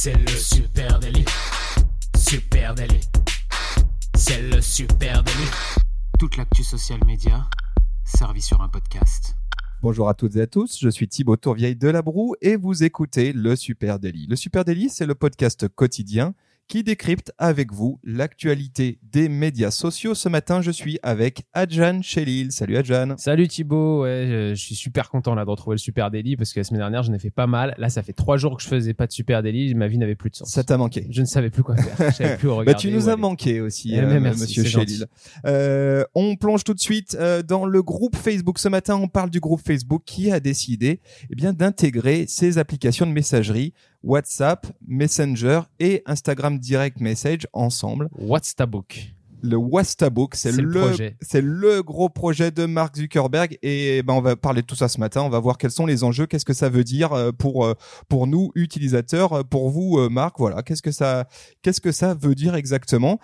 C'est le super délit. Super délit. C'est le super délit. Toute l'actu social média servie sur un podcast. Bonjour à toutes et à tous, je suis Thibaut Tourvieille de La Broue et vous écoutez le Super Daily. Le Super Daily, c'est le podcast quotidien qui décrypte avec vous l'actualité des médias sociaux. Ce matin, je suis avec Adjan Chelil. Salut Adjan. Salut Thibaut, ouais, je, je suis super content là de retrouver le Super Daily parce que la semaine dernière, j'en ai fait pas mal. Là, ça fait trois jours que je faisais pas de Super Daily, ma vie n'avait plus de sens. Ça t'a manqué. Je ne savais plus quoi faire. Je savais plus où regarder. Bah, tu nous as aller. manqué aussi, Eh euh, merci, Monsieur c'est Chelil. Euh, on plonge tout de suite euh, dans le groupe Facebook. Ce matin, on parle du groupe Facebook qui a décidé eh bien d'intégrer ses applications de messagerie WhatsApp, Messenger et Instagram Direct Message ensemble. What's ta book Le Wastabook, c'est C'est le le, projet. c'est le gros projet de Mark Zuckerberg et ben on va parler de tout ça ce matin. On va voir quels sont les enjeux, qu'est-ce que ça veut dire euh, pour euh, pour nous utilisateurs, euh, pour vous Marc. Voilà, qu'est-ce que ça qu'est-ce que ça veut dire exactement?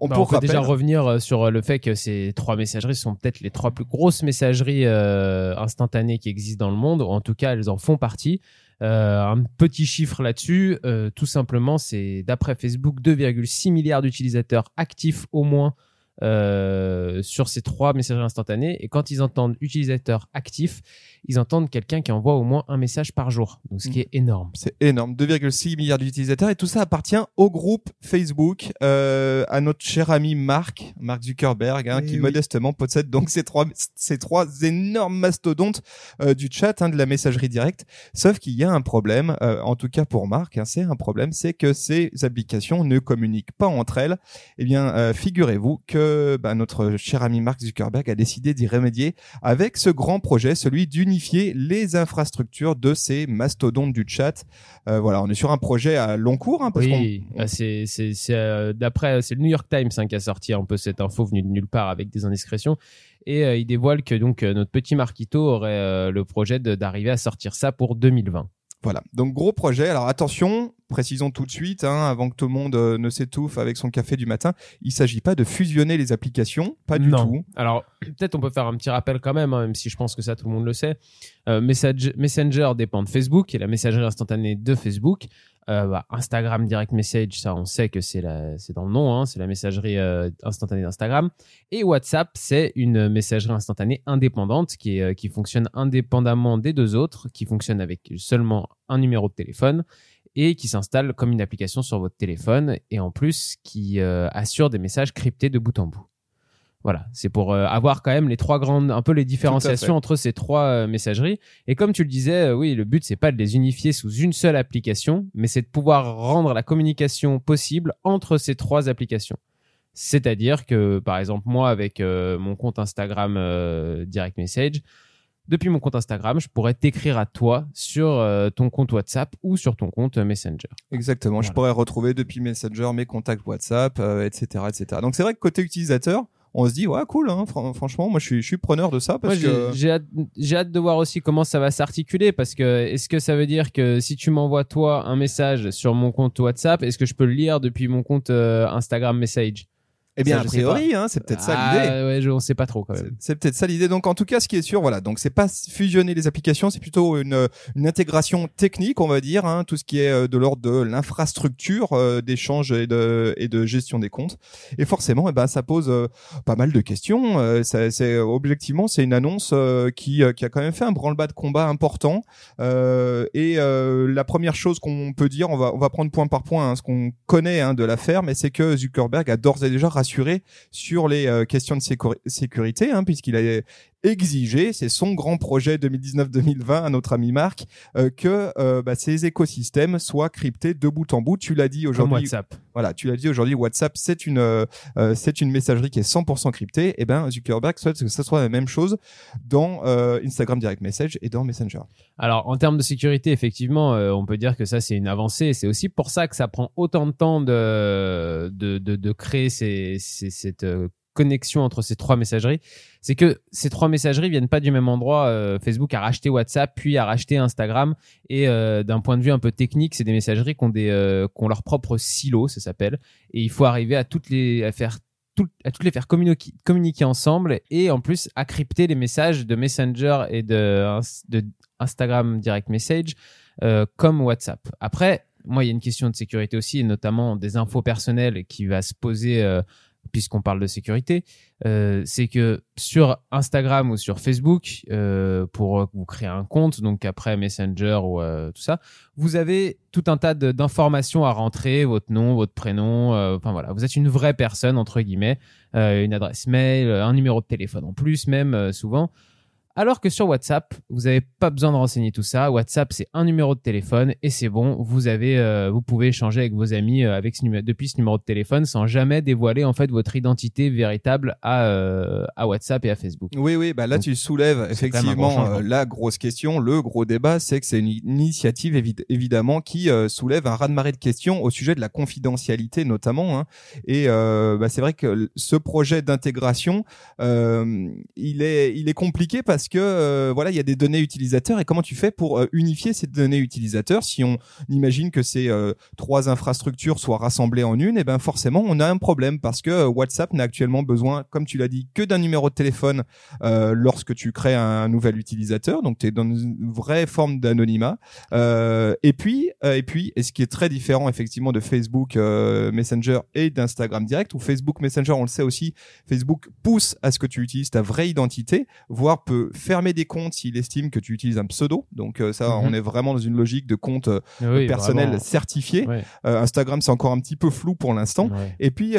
On Bah, peut on peut déjà revenir sur le fait que ces trois messageries sont peut-être les trois plus grosses messageries euh, instantanées qui existent dans le monde, ou en tout cas elles en font partie. Euh, un petit chiffre là-dessus, euh, tout simplement, c'est d'après Facebook 2,6 milliards d'utilisateurs actifs au moins euh, sur ces trois messageries instantanées. Et quand ils entendent utilisateur actif, ils entendent quelqu'un qui envoie au moins un message par jour, donc ce qui est énorme. C'est énorme, 2,6 milliards d'utilisateurs et tout ça appartient au groupe Facebook, euh, à notre cher ami Mark, Mark Zuckerberg, hein, Eh qui oui. modestement possède donc ces trois, ces trois énormes mastodontes euh, du chat, hein, de la messagerie directe. Sauf qu'il y a un problème, euh, en tout cas pour Mark, hein, c'est un problème, c'est que ces applications ne communiquent pas entre elles. Eh bien, euh, figurez-vous que bah, notre cher ami Mark Zuckerberg a décidé d'y remédier avec ce grand projet, celui d'unifier les infrastructures de ces mastodontes du chat. Euh, voilà, on est sur un projet à long cours, hein, parce Oui, qu'on euh, c'est euh, d'après le New York Times hein, qui a sorti un peu cette info venue de nulle part avec des indiscrétions et euh, il dévoile que donc notre petit Marquito aurait le projet d'arriver à sortir ça pour 2020. Voilà, donc gros projet. Alors attention, précisons tout de suite, hein, avant que tout le monde euh, ne s'étouffe avec son café du matin, il s'agit pas de fusionner les applications, pas du non. tout. Alors peut-être on peut faire un petit rappel quand même, hein, même si je pense que ça tout le monde le sait. Euh, Message- Messenger dépend de Facebook et la messagerie instantanée de Facebook. Euh, bah, Instagram Direct Message, ça on sait que c'est dans le nom, hein, c'est la messagerie euh, instantanée d'Instagram. Et WhatsApp, c'est une messagerie instantanée indépendante qui, est, euh, qui fonctionne indépendamment des deux autres, qui fonctionne avec seulement un numéro de téléphone et qui s'installe comme une application sur votre téléphone et en plus qui assure des messages cryptés de bout en bout. Voilà, c'est pour euh, avoir quand même les trois grandes, un peu les différenciations entre ces trois euh, messageries. Et comme tu le disais, euh, oui, le but c'est pas de les unifier sous une seule application, mais c'est de pouvoir rendre la communication possible entre ces trois applications. C'est-à-dire que, par exemple, moi avec mon compte Instagram Direct Message, depuis mon compte Instagram, je pourrais t'écrire à toi sur ton compte WhatsApp ou sur ton compte Messenger. Exactement. Je pourrais retrouver depuis Messenger mes contacts WhatsApp, etc., etc. Donc c'est vrai que côté utilisateur, on se dit ouais cool. Hein, fran- franchement, moi je suis, je suis preneur de ça parce Moi, que j'ai hâte, j'ai hâte de voir aussi comment ça va s'articuler parce que est-ce que ça veut dire que si tu m'envoies toi un message sur mon compte WhatsApp, est-ce que je peux le lire depuis mon compte euh, Instagram Message? Eh bien ça, a priori, hein, c'est peut-être ça Ah, l'idée. Ouais, je, on sait pas trop quand C'est- même. C'est peut-être ça l'idée. Donc en tout cas, ce qui est sûr, voilà. Donc c'est pas fusionner les applications, c'est plutôt une, une intégration technique, on va dire, hein, tout ce qui est euh, de l'ordre de l'infrastructure euh, d'échange et de et de gestion des comptes. Et forcément, eh ben ça pose euh, pas mal de questions. Euh, c'est objectivement, c'est une annonce euh, qui euh, qui a quand même fait un branle-bas de combat important. Euh, et euh, la première chose qu'on peut dire, on va on va prendre point par point hein, ce qu'on connaît hein, de l'affaire, mais c'est que Zuckerberg a d'ores et déjà rassuré sur les euh, questions de sécuri- sécurité, hein, puisqu'il a exigé, c'est son grand projet 2019-2020 à notre ami Marc, euh, que euh, bah, ces écosystèmes soient cryptés de bout en bout. Tu l'as dit aujourd'hui. WhatsApp. Voilà, tu l'as dit aujourd'hui. WhatsApp, c'est une euh, euh, c'est une messagerie qui est 100% cryptée. Et ben Zuckerberg souhaite que ça soit la même chose dans euh, Instagram Direct Message et dans Messenger. Alors, en termes de sécurité, effectivement, euh, on peut dire que ça, c'est une avancée. C'est aussi pour ça que ça prend autant de temps de, de, de, de créer ces, ces- cette euh, connexion entre ces trois messageries. C'est que ces trois messageries viennent pas du même endroit. Euh, Facebook a racheté WhatsApp, puis a racheté Instagram. Et euh, d'un point de vue un peu technique, c'est des messageries qui ont, des, euh, qui ont leur propre silo, ça s'appelle. Et il faut arriver à toutes les à faire tout- à toutes les faire communiquer, communiquer ensemble et en plus à crypter les messages de Messenger et de, de Instagram Direct Message euh, comme WhatsApp. Après, moi, il y a une question de sécurité aussi, et notamment des infos personnelles qui va se poser euh, puisqu'on parle de sécurité, euh, c'est que sur Instagram ou sur Facebook, euh, pour vous créer un compte, donc après Messenger ou euh, tout ça, vous avez tout un tas d'informations à rentrer, votre nom, votre prénom, enfin voilà, vous êtes une vraie personne entre guillemets, une adresse mail, un numéro de téléphone en plus même souvent. Alors que sur WhatsApp, vous n'avez pas besoin de renseigner tout ça. WhatsApp, c'est un numéro de téléphone et c'est bon. Vous avez, euh, vous pouvez échanger avec vos amis euh, avec ce numé- depuis ce numéro de téléphone sans jamais dévoiler en fait votre identité véritable à, euh, à WhatsApp et à Facebook. Oui, oui, bah là Donc, tu soulèves effectivement euh, la grosse question, le gros débat, c'est que c'est une initiative évi- évidemment qui euh, soulève un raz-de-marée de questions au sujet de la confidentialité notamment. hein. Et euh, bah, c'est vrai que ce projet d'intégration, euh, il est il est compliqué parce que euh, voilà, il y a des données utilisateurs et comment tu fais pour euh, unifier ces données utilisateurs? Si on imagine que ces euh, trois infrastructures soient rassemblées en une, et ben forcément on a un problème parce que WhatsApp n'a actuellement besoin, comme tu l'as dit, que d'un numéro de téléphone lorsque tu crées un nouvel utilisateur. Donc tu es dans une vraie forme d'anonymat. Et puis et puis et ce qui est très différent effectivement de Facebook Messenger et d'Instagram Direct ou Facebook Messenger, on le sait aussi, Facebook pousse à ce que tu utilises ta vraie identité, voire peut fermer des comptes s'il estime que tu utilises un pseudo. Donc euh, ça, Mhm. on est vraiment dans une logique de compte euh, Oui, personnel vraiment. certifié. Ouais. Euh, Instagram, c'est encore un petit peu flou pour l'instant. Ouais. Et puis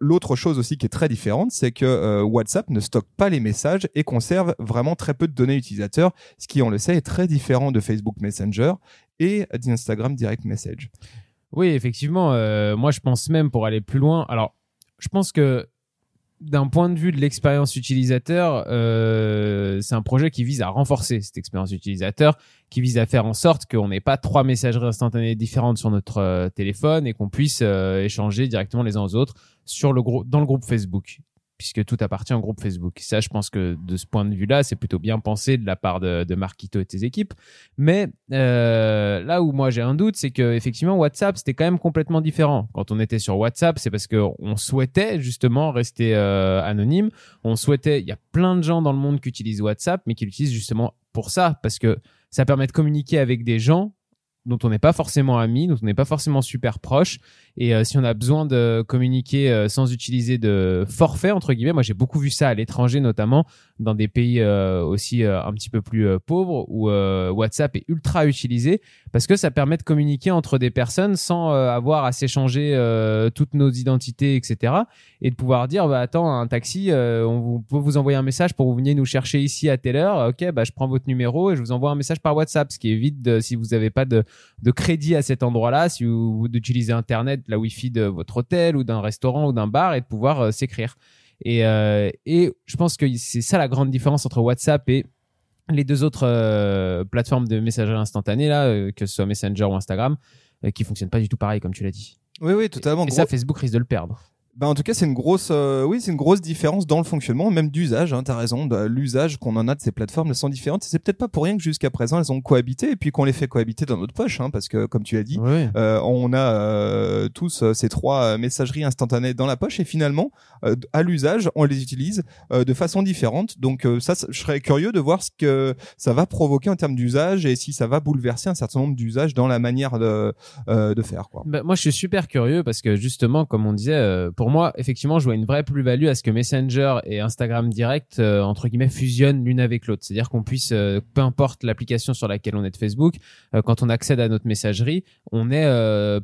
l'autre chose aussi qui est très différente, c'est que WhatsApp ne stocke pas les messages et conserve vraiment très peu de données utilisateurs, ce qui, on le sait, est très différent de Facebook Messenger et d'Instagram Direct Message. Oui, effectivement. euh, moi, je pense même pour aller plus loin. Alors, je pense que d'un point de vue de l'expérience utilisateur, euh, c'est un projet qui vise à renforcer cette expérience utilisateur, qui vise à faire en sorte qu'on n'ait pas trois messageries instantanées différentes sur notre euh, téléphone et qu'on puisse euh, échanger directement les uns aux autres sur le dans le groupe Facebook puisque tout appartient au groupe Facebook. Ça, je pense que de ce point de vue-là, c'est plutôt bien pensé de la part de, de Marquito et de ses équipes. Mais euh, là où moi j'ai un doute, c'est que effectivement WhatsApp c'était quand même complètement différent. Quand on était sur WhatsApp, c'est parce que on souhaitait justement rester euh, anonyme. On souhaitait, il y a plein de gens dans le monde qui utilisent WhatsApp, mais qui l'utilisent justement pour ça, parce que ça permet de communiquer avec des gens dont on n'est pas forcément amis, dont on n'est pas forcément super proche. Et euh, si on a besoin de communiquer euh, sans utiliser de forfait, entre guillemets, moi j'ai beaucoup vu ça à l'étranger, notamment dans des pays euh, aussi un petit peu plus pauvres, où WhatsApp est ultra utilisé, parce que ça permet de communiquer entre des personnes sans avoir à s'échanger toutes nos identités, etc. Et de pouvoir dire, bah, attends, un taxi, on vous, peut vous envoyer un message pour que vous veniez nous chercher ici à telle heure. Ok, bah, je prends votre numéro et je vous envoie un message par WhatsApp, ce qui évite si vous n'avez pas de, de crédit à cet endroit-là, si vous, vous d'utiliser Internet, la Wi-Fi de votre hôtel ou d'un restaurant ou d'un bar et de pouvoir euh, s'écrire. Et, euh, et je pense que c'est ça la grande différence entre WhatsApp et les deux autres euh, plateformes de messagerie instantanée, là, euh, que ce soit Messenger ou Instagram, euh, qui fonctionnent pas du tout pareil, comme tu l'as dit. Oui, oui, totalement. Et Gros- ça, Facebook risque de le perdre. Bah, en tout cas, c'est une grosse, euh, oui, c'est une grosse différence dans le fonctionnement, même d'usage. Hein, T'as raison, de- l'usage qu'on en a de ces plateformes elles sont différentes. C'est peut-être pas pour rien que jusqu'à présent elles ont cohabité et puis qu'on les fait cohabiter dans notre poche, hein, parce que comme tu l'as dit, Oui. euh, on a euh, tous euh, ces trois euh, messageries instantanées dans la poche et finalement, euh, à l'usage, on les utilise euh, de façon différente. Donc euh, ça, je serais curieux de voir ce que ça va provoquer en termes d'usage et si ça va bouleverser un certain nombre d'usages dans la manière de, euh, de faire. Quoi. Bah, moi, je suis super curieux parce que justement, comme on disait, euh, moi, effectivement, je vois une vraie plus-value à ce que Messenger et Instagram Direct, euh, entre guillemets, fusionnent l'une avec l'autre. C'est-à-dire qu'on puisse, euh, peu importe l'application sur laquelle on est de Facebook, euh, quand on accède à notre messagerie, on euh,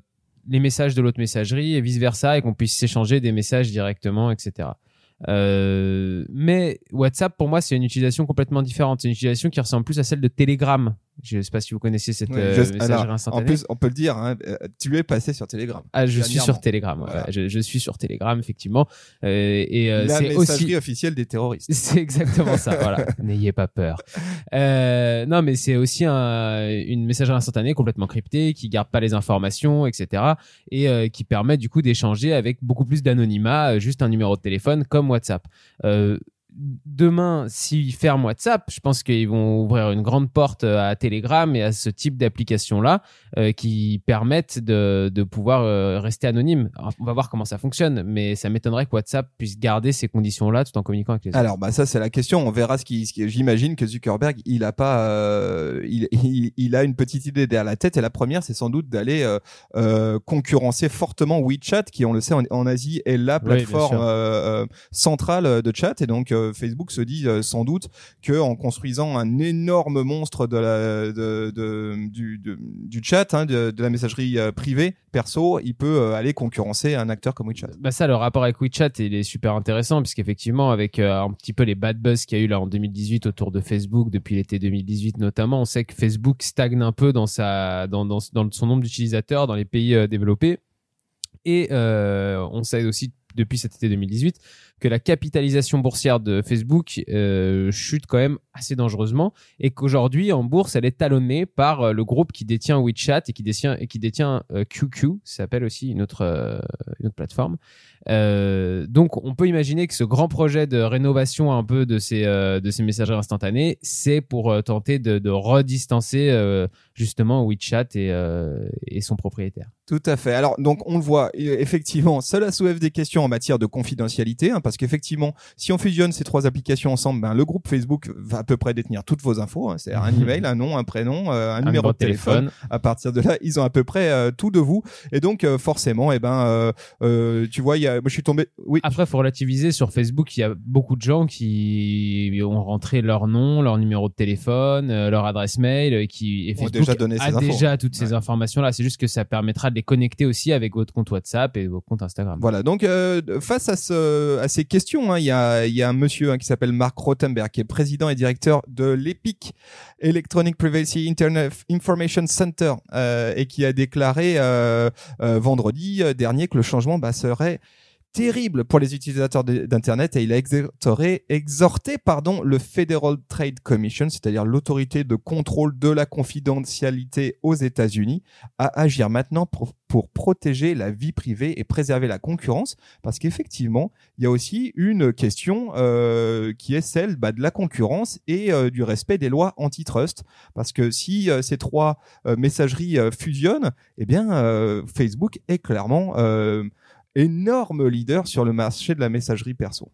les messages de l'autre messagerie et vice-versa et qu'on puisse s'échanger des messages directement, etc. Mais WhatsApp, pour moi, c'est une utilisation complètement différente. C'est une utilisation qui ressemble plus à celle de Telegram. Je sais pas si vous connaissez cette Ouais, euh, je- messagerie alors, En instantanée. plus, on peut le dire, hein, euh, tu es passé sur Telegram. Ah, je suis sur Telegram. Voilà. Je, je suis sur Telegram, effectivement. Euh, et euh, c'est messagerie aussi. officielle des terroristes. C'est exactement ça. Voilà. N'ayez pas peur. Euh, non, mais c'est aussi un- une messagerie instantanée complètement cryptée qui garde pas les informations, etc. Et euh, qui permet du coup d'échanger avec beaucoup plus d'anonymat, juste un numéro de téléphone comme WhatsApp. Euh, demain, s'ils ferment WhatsApp, je pense qu'ils vont ouvrir une grande porte à Telegram et à ce type d'application-là euh, qui permettent de, de pouvoir euh, rester anonyme. Alors, on va voir comment ça fonctionne, mais ça m'étonnerait que WhatsApp puisse garder ces conditions-là tout en communiquant avec les autres. Alors bah ça c'est la question. On verra ce qui. qui- J'imagine que Zuckerberg il a pas. euh, il, il, il a une petite idée derrière la tête et la première c'est sans doute d'aller euh, euh, concurrencer fortement WeChat qui on le sait en, en Asie est la plateforme euh, euh, centrale de chat et donc euh, Facebook se dit euh, sans doute que en construisant un énorme monstre de du, chat hein, de, la messagerie euh, privée perso il peut aller concurrencer un acteur comme WeChat. Bah ça, le rapport avec WeChat, il est super intéressant puisqu'effectivement, avec un petit peu les bad buzz qu'il y a eu là en 2018 autour de Facebook, depuis l'été 2018 notamment, on sait que Facebook stagne un peu dans sa, dans, son nombre d'utilisateurs dans les pays développés. Et on sait aussi depuis cet été 2018 que la capitalisation boursière de Facebook euh, chute quand même assez dangereusement et qu'aujourd'hui en bourse elle est talonnée par euh, le groupe qui détient WeChat et qui détient et qui détient euh, QQ, ça s'appelle aussi une autre euh, une autre plateforme. Euh, donc on peut imaginer que ce grand projet de rénovation un peu de ces euh, de ces messageries instantanées, c'est pour euh, tenter de, de redistancer euh, justement WeChat et, euh, et son propriétaire. Tout à fait. Alors donc on le voit effectivement, cela soulève des questions en matière de confidentialité, hein, parce qu'effectivement, si on fusionne ces trois applications ensemble, ben le groupe Facebook va à peu près détenir toutes vos infos, hein, c'est-à-dire un email, un nom, un prénom, euh, un, numéro de téléphone. À partir de là, ils ont à peu près tout de vous, et donc forcément, eh ben, tu vois, il y a, moi je suis tombé, oui, Après, faut relativiser sur Facebook. Il y a beaucoup de gens qui ont rentré leur nom, leur numéro de téléphone, euh, leur adresse mail, et qui et Ont Facebook déjà donné a déjà toutes ces informations-là. C'est juste que ça permettra de les connecter aussi avec votre compte WhatsApp et vos comptes Instagram. Voilà, donc euh, face à, ce, à ces questions, hein, il y, a, il y a un monsieur hein, qui s'appelle Mark Rothenberg, qui est président et directeur de l'EPIC, Electronic Privacy Internet Information Center, euh, et qui a déclaré euh, euh, vendredi euh, dernier que le changement bah, serait terrible pour les utilisateurs d'internet et il a exhorté, exhorté pardon le Federal Trade Commission, c'est-à-dire l'autorité de contrôle de la confidentialité aux États-Unis, à agir maintenant pour, protéger la vie privée et préserver la concurrence, parce qu'effectivement, il y a aussi une question euh, qui est celle bah, de la concurrence et euh, du respect des lois antitrust, parce que si euh, ces trois euh, messageries fusionnent, eh bien Facebook est clairement énorme leader sur le marché de la messagerie perso.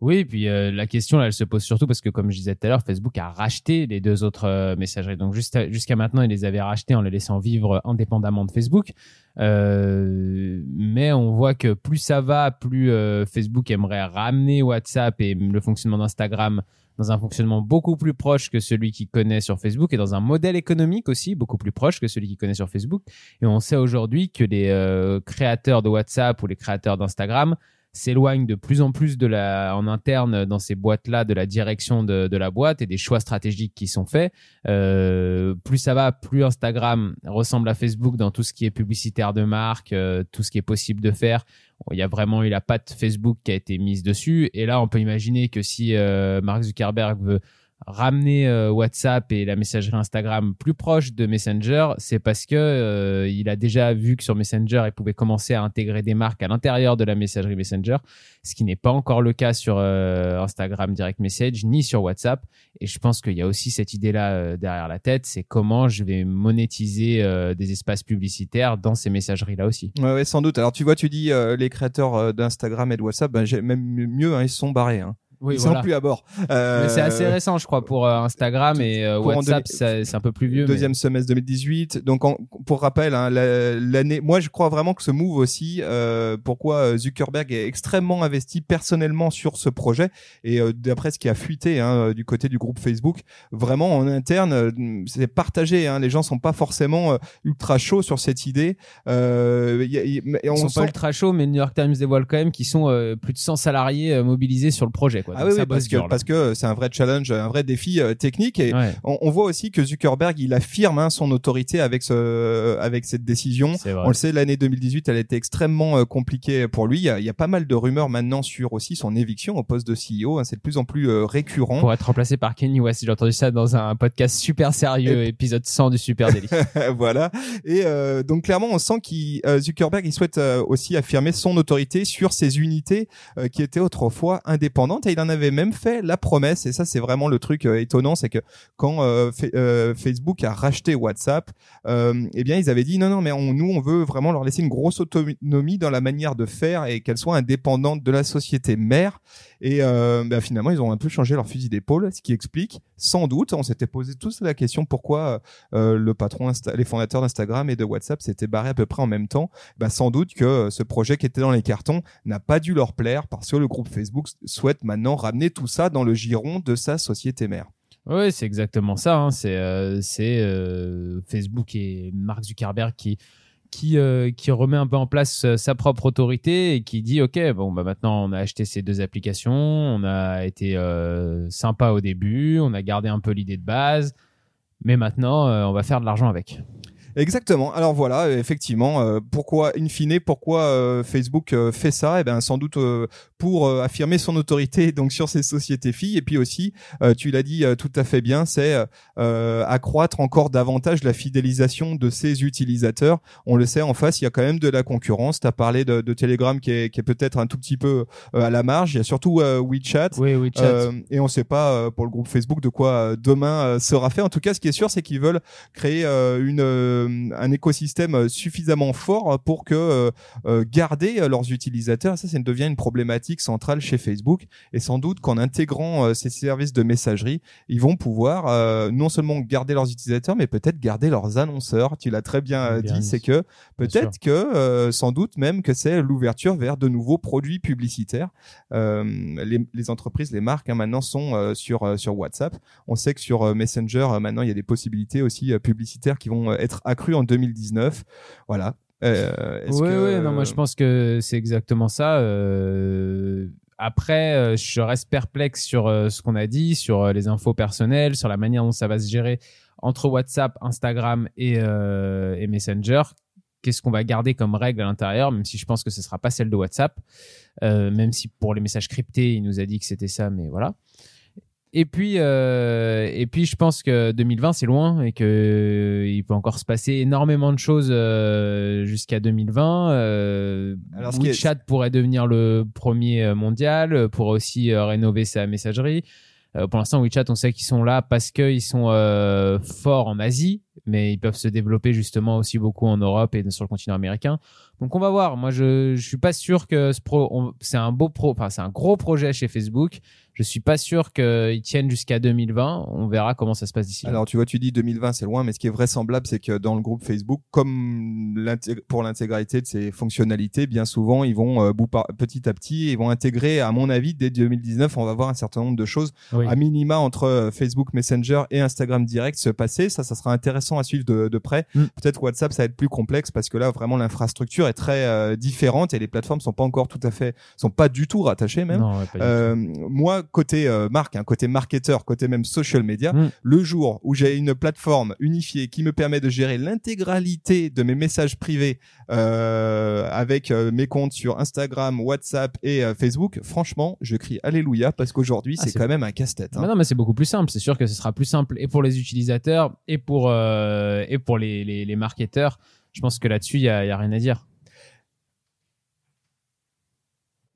Oui, puis euh, la question là, elle se pose surtout parce que comme je disais tout à l'heure, Facebook a racheté les deux autres euh, messageries. Donc jusqu'à maintenant, il les avait rachetés en les laissant vivre indépendamment de Facebook. Euh, mais on voit que plus ça va, plus Facebook aimerait ramener WhatsApp et le fonctionnement d'Instagram dans un fonctionnement beaucoup plus proche que celui qu'il connaît sur Facebook et dans un modèle économique aussi beaucoup plus proche que celui qu'il connaît sur Facebook. Et on sait aujourd'hui que les euh, créateurs de WhatsApp ou les créateurs d'Instagram s'éloignent de plus en plus de la, en interne dans ces boîtes-là de la direction de, de la boîte et des choix stratégiques qui sont faits. Euh, plus ça va, plus Instagram ressemble à Facebook dans tout ce qui est publicitaire de marque, euh, tout ce qui est possible de faire. Il y a vraiment eu la patte Facebook qui a été mise dessus. Et là, on peut imaginer que si euh, Mark Zuckerberg veut ramener euh, WhatsApp et la messagerie Instagram plus proche de Messenger, c'est parce que euh, il a déjà vu que sur Messenger, il pouvait commencer à intégrer des marques à l'intérieur de la messagerie Messenger, ce qui n'est pas encore le cas sur euh, Instagram Direct Message ni sur WhatsApp. Et je pense qu'il y a aussi cette idée-là euh, derrière la tête, c'est comment je vais monétiser euh, des espaces publicitaires dans ces messageries-là aussi. Ouais, ouais, sans doute. Alors tu vois, tu dis euh, les créateurs d'Instagram et de WhatsApp, ben, même mieux, hein, ils sont barrés. Hein. Oui, ils voilà. sont plus à bord. Euh, Mais c'est assez récent, je crois, pour euh, Instagram et euh, WhatsApp, c'est un peu plus vieux. mais- Deuxième semestre 2018. Donc, en- pour rappel, hein, la- l'année. Moi, je crois vraiment que ce move aussi. euh, pourquoi euh, Zuckerberg est extrêmement investi personnellement sur ce projet et euh, d'après ce qui a fuité hein, du côté du groupe Facebook, vraiment en interne, euh, c'est partagé. Hein, les gens sont pas forcément euh, ultra chauds sur cette idée. Euh, y a- y- mais on Ils sont sent- pas ultra chauds, mais le New York Times dévoile quand même qu'ils sont euh, plus de 100 salariés euh, mobilisés sur le projet. Quoi. Ah Donc oui, ça oui, parce que dur, parce que c'est un vrai challenge, un vrai défi euh, technique et Ouais, on, on voit aussi que Zuckerberg il affirme hein, son autorité avec ce avec cette décision. On le sait, l'année 2018, elle a été extrêmement euh, compliquée pour lui. Il y, a, il y a pas mal de rumeurs maintenant sur aussi son éviction au poste de CEO. hein. c'est de plus en plus euh, récurrent. Pour être remplacé par Kenny West, j'ai entendu ça dans un podcast super sérieux, épisode 100 du Super Daily. voilà. Et euh, donc clairement, on sent qu'il euh, Zuckerberg il souhaite euh, aussi affirmer son autorité sur ces unités euh, qui étaient autrefois indépendantes. Et il en avait même fait la promesse, et ça c'est vraiment le truc euh, étonnant, c'est que quand euh, euh, Facebook a racheté WhatsApp, eh bien ils avaient dit non non mais nous on veut vraiment leur laisser une grosse autonomie dans la manière de faire et qu'elles soient indépendantes de la société mère. Et euh, bah, finalement ils ont un peu changé leur fusil d'épaule, ce qui explique sans doute, on s'était posé tous la question pourquoi euh, le patron, les fondateurs d'Instagram et de WhatsApp s'étaient barrés à peu près en même temps. Bah, sans doute que euh, ce projet qui était dans les cartons n'a pas dû leur plaire parce que le groupe Facebook souhaite maintenant ramener tout ça dans le giron de sa société mère. Oui, c'est exactement ça. hein. C'est euh, euh, Facebook et Mark Zuckerberg qui qui euh, qui remet un peu en place euh, sa propre autorité et qui dit ok bon bah maintenant on a acheté ces deux applications, on a été euh, sympa au début, on a gardé un peu l'idée de base, mais maintenant on va faire de l'argent avec. Exactement. Alors voilà, euh, effectivement, euh, pourquoi, in fine, pourquoi euh, Facebook euh, fait ça? Eh bien, sans doute euh, pour euh, affirmer son autorité donc sur ses sociétés filles, et puis aussi, euh, tu l'as dit euh, tout à fait bien, c'est accroître encore davantage la fidélisation de ses utilisateurs. On le sait, en face, il y a quand même de la concurrence. Tu as parlé de, de Telegram qui est, qui est peut-être un tout petit peu euh, à la marge. Il y a surtout euh, WeChat. Oui, oui, chat. Euh, et on ne sait pas euh, pour le groupe Facebook de quoi euh, demain euh, sera fait. En tout cas, ce qui est sûr, c'est qu'ils veulent créer euh, une, un écosystème euh, suffisamment fort pour que euh, euh, garder euh, leurs utilisateurs. Ça, ça devient une problématique centrale chez Facebook. Et sans doute qu'en intégrant euh, ces services de messagerie, ils vont pouvoir euh, non seulement garder leurs utilisateurs, mais peut-être garder leurs annonceurs. Tu l'as très bien euh, Bien dit, c'est que peut-être que euh, sans doute même que c'est l'ouverture vers de nouveaux produits publicitaires. Euh, les, les entreprises, les marques hein, maintenant sont euh, sur euh, sur WhatsApp. On sait que sur euh, Messenger euh, maintenant il y a des possibilités aussi euh, publicitaires qui vont euh, être accrues en 2019. Voilà. Euh, Oui, que- oui, non, moi je pense que c'est exactement ça. Euh, Après, euh, je reste perplexe sur euh, ce qu'on a dit, sur euh, les infos personnelles, sur la manière dont ça va se gérer entre WhatsApp, Instagram et, euh, et Messenger. Qu'est-ce qu'on va garder comme règle à l'intérieur, même si je pense que ce sera pas celle de WhatsApp, Euh, même si pour les messages cryptés, il nous a dit que c'était ça, mais voilà. Et puis, euh, et puis, je pense que 2020 c'est loin et que euh, il peut encore se passer énormément de choses euh, jusqu'à 2020. Euh, Alors, ce qui est- WeChat pourrait devenir le premier euh, mondial, euh, pourrait aussi rénover sa messagerie. Pour l'instant, WeChat, on sait qu'ils sont là parce qu'ils sont euh, forts en Asie, mais ils peuvent se développer justement aussi beaucoup en Europe et sur le continent américain. Donc on va voir. Moi, je je suis pas sûr que ce pro, c'est un beau pro, enfin c'est un gros projet chez Facebook. Je suis pas sûr qu'ils tiennent jusqu'à 2020. On verra comment ça se passe d'ici. Alors tu vois, tu dis 2020 c'est loin, mais ce qui est vraisemblable, c'est que dans le groupe Facebook, comme pour l'intégralité de ses fonctionnalités, bien souvent ils vont euh, bout par- petit à petit, ils vont intégrer, à mon avis, dès 2019, on va voir un certain nombre de choses Oui. à minima entre euh, Facebook Messenger et Instagram Direct se passer. Ça, ça sera intéressant à suivre de, de près. Mm. Peut-être WhatsApp, ça va être plus complexe parce que là, vraiment, l'infrastructure est très euh, différente et les plateformes sont pas encore tout à fait, sont pas du tout rattachées même. Non, ouais, Euh, moi, côté euh, marque, hein, côté marketeur, côté même social media, Mm. le jour où j'ai une plateforme unifiée qui me permet de gérer l'intégralité de mes messages privés euh, avec euh, mes comptes sur Instagram, WhatsApp et euh, Facebook, franchement, je crie alléluia parce qu'aujourd'hui, Ah, c'est quand même un casse-tête. hein. Non, mais c'est beaucoup plus simple. C'est sûr que ce sera plus simple et pour les utilisateurs et pour euh, et pour les, les les marketeurs. Je pense que là-dessus, il y y a rien à dire.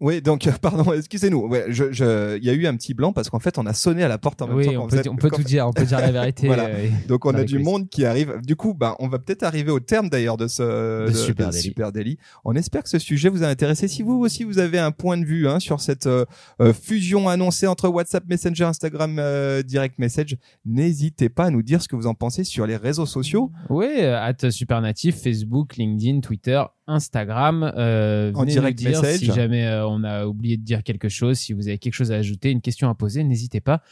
Oui, donc euh, pardon, excusez-nous. Ouais, je, je, il y a eu un petit blanc parce qu'en fait, on a sonné à la porte en même Oui, temps. on quand peut, on peut tout dire. On peut dire la vérité. Voilà. euh, Donc on a du monde qui arrive. Du coup, bah, on va peut-être arriver au terme d'ailleurs de ce De Super Daily. Super Daily. On espère que ce sujet vous a intéressé. Si vous aussi vous avez un point de vue hein, sur cette euh, fusion annoncée entre WhatsApp, Messenger, Instagram, euh, Direct Message, n'hésitez pas à nous dire ce que vous en pensez sur les réseaux sociaux. Oui, at Supernatif, Facebook, LinkedIn, Twitter, Instagram. Euh, En direct nous dire message. Si jamais euh, on a oublié de dire quelque chose, si vous avez quelque chose à ajouter, une question à poser, n'hésitez pas.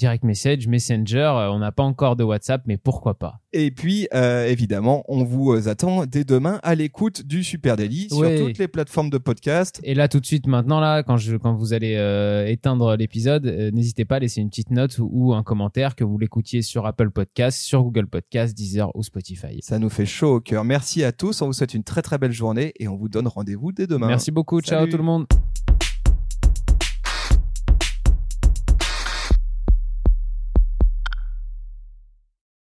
Direct message, Messenger, euh, on n'a pas encore de WhatsApp, mais pourquoi pas Et puis, euh, évidemment, on vous euh, attend dès demain à l'écoute du Super Daily Ouais. sur toutes les plateformes de podcast. Et là, tout de suite, maintenant, là, quand, je, quand vous allez euh, éteindre l'épisode, euh, n'hésitez pas à laisser une petite note ou, ou un commentaire que vous l'écoutiez sur Apple Podcast, sur Google Podcast, Deezer ou Spotify. Ça nous fait chaud au cœur. Merci à tous. On vous souhaite une très très belle journée et on vous donne rendez-vous dès demain. Merci beaucoup. Ciao tout le monde.